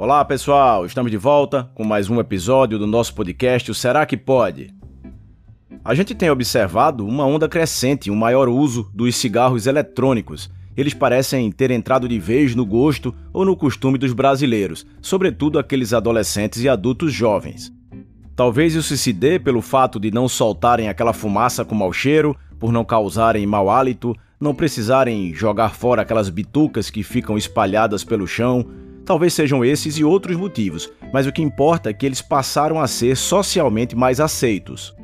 Olá pessoal, estamos de volta com mais um episódio do nosso podcast o Será que Pode? A gente tem observado uma onda crescente, um maior uso dos cigarros eletrônicos. Eles parecem ter entrado de vez no gosto ou no costume dos brasileiros, sobretudo aqueles adolescentes e adultos jovens. Talvez isso se dê pelo fato de não soltarem aquela fumaça com mau cheiro, por não causarem mau hálito, não precisarem jogar fora aquelas bitucas que ficam espalhadas pelo chão. Talvez sejam esses e outros motivos, mas o que importa é que eles passaram a ser socialmente mais aceitos.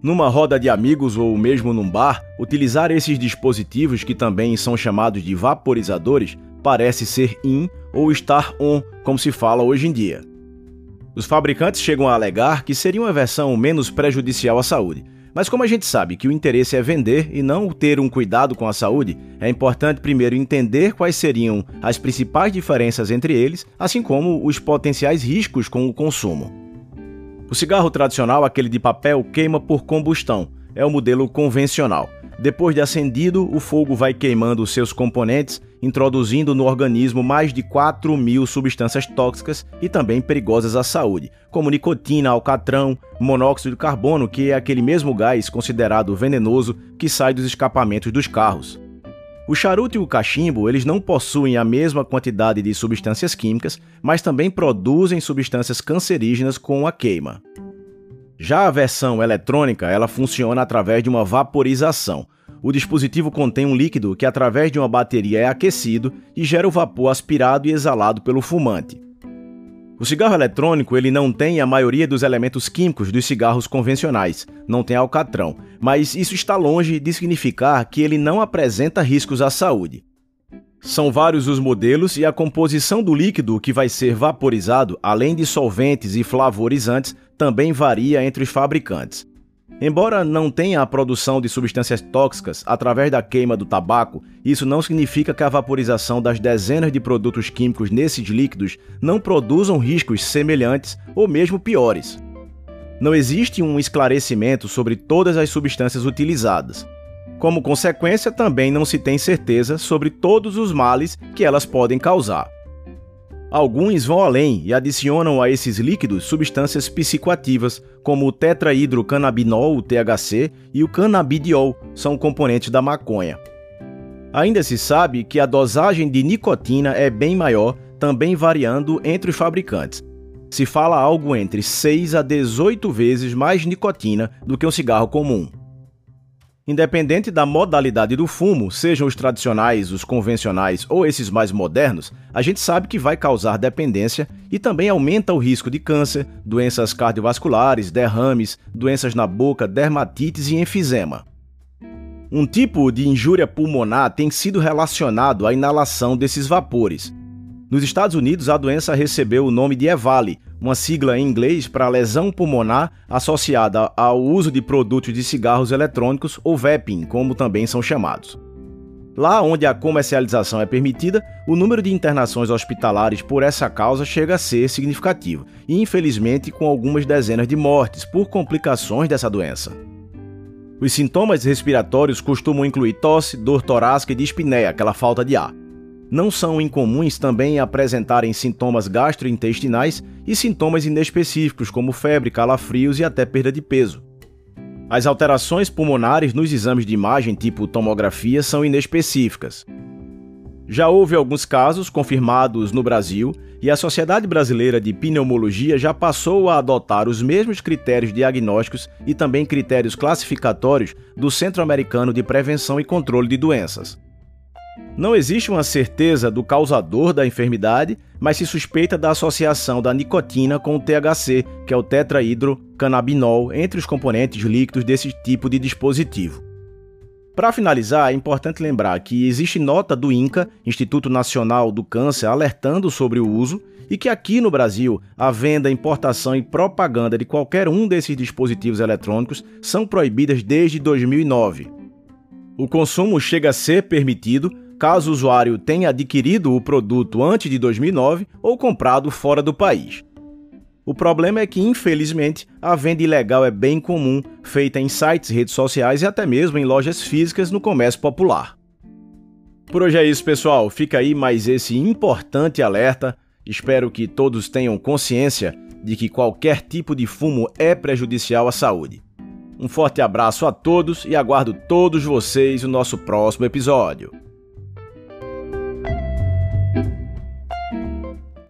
Numa roda de amigos ou mesmo num bar, utilizar esses dispositivos, que também são chamados de vaporizadores, parece ser in ou estar on, como se fala hoje em dia. Os fabricantes chegam a alegar que seria uma versão menos prejudicial à saúde, mas como a gente sabe que o interesse é vender e não ter um cuidado com a saúde, é importante primeiro entender quais seriam as principais diferenças entre eles, assim como os potenciais riscos com o consumo. O cigarro tradicional, aquele de papel, queima por combustão. É o modelo convencional. Depois de acendido, o fogo vai queimando seus componentes, introduzindo no organismo mais de 4 mil substâncias tóxicas e também perigosas à saúde, como nicotina, alcatrão, monóxido de carbono, que é aquele mesmo gás considerado venenoso que sai dos escapamentos dos carros. O charuto e o cachimbo, eles não possuem a mesma quantidade de substâncias químicas, mas também produzem substâncias cancerígenas com a queima. Já a versão eletrônica, ela funciona através de uma vaporização. O dispositivo contém um líquido que, através de uma bateria, é aquecido e gera o vapor aspirado e exalado pelo fumante. O cigarro eletrônico ele não tem a maioria dos elementos químicos dos cigarros convencionais, não tem alcatrão, mas isso está longe de significar que ele não apresenta riscos à saúde. São vários os modelos e a composição do líquido que vai ser vaporizado, além de solventes e flavorizantes, também varia entre os fabricantes. Embora não tenha a produção de substâncias tóxicas através da queima do tabaco, isso não significa que a vaporização das dezenas de produtos químicos nesses líquidos não produzam riscos semelhantes ou mesmo piores. Não existe um esclarecimento sobre todas as substâncias utilizadas. Como consequência, também não se tem certeza sobre todos os males que elas podem causar. Alguns vão além e adicionam a esses líquidos substâncias psicoativas, como o tetrahidrocannabinol, o THC, e o cannabidiol, são componentes da maconha. Ainda se sabe que a dosagem de nicotina é bem maior, também variando entre os fabricantes. Se fala algo entre 6 a 18 vezes mais nicotina do que um cigarro comum. Independente da modalidade do fumo, sejam os tradicionais, os convencionais ou esses mais modernos, a gente sabe que vai causar dependência e também aumenta o risco de câncer, doenças cardiovasculares, derrames, doenças na boca, dermatites e enfisema. Um tipo de injúria pulmonar tem sido relacionado à inalação desses vapores. Nos Estados Unidos, a doença recebeu o nome de EVALI, uma sigla em inglês para lesão pulmonar associada ao uso de produtos de cigarros eletrônicos ou vaping, como também são chamados. Lá onde a comercialização é permitida, o número de internações hospitalares por essa causa chega a ser significativo, e infelizmente com algumas dezenas de mortes por complicações dessa doença. Os sintomas respiratórios costumam incluir tosse, dor torácica e dispneia, aquela falta de ar. Não são incomuns também apresentarem sintomas gastrointestinais e sintomas inespecíficos, como febre, calafrios e até perda de peso. As alterações pulmonares nos exames de imagem tipo tomografia são inespecíficas. Já houve alguns casos confirmados no Brasil e a Sociedade Brasileira de Pneumologia já passou a adotar os mesmos critérios diagnósticos e também critérios classificatórios do Centro Americano de Prevenção e Controle de Doenças. Não existe uma certeza do causador da enfermidade, mas se suspeita da associação da nicotina com o THC, que é o tetrahidrocannabinol, entre os componentes líquidos desse tipo de dispositivo. Para finalizar, é importante lembrar que existe nota do INCA, Instituto Nacional do Câncer, alertando sobre o uso e que aqui no Brasil a venda, importação e propaganda de qualquer um desses dispositivos eletrônicos são proibidas desde 2009. O consumo chega a ser permitido caso o usuário tenha adquirido o produto antes de 2009 ou comprado fora do país. O problema é que, infelizmente, a venda ilegal é bem comum, feita em sites, redes sociais e até mesmo em lojas físicas no comércio popular. Por hoje é isso, pessoal. Fica aí mais esse importante alerta. Espero que todos tenham consciência de que qualquer tipo de fumo é prejudicial à saúde. Um forte abraço a todos e aguardo todos vocês no nosso próximo episódio.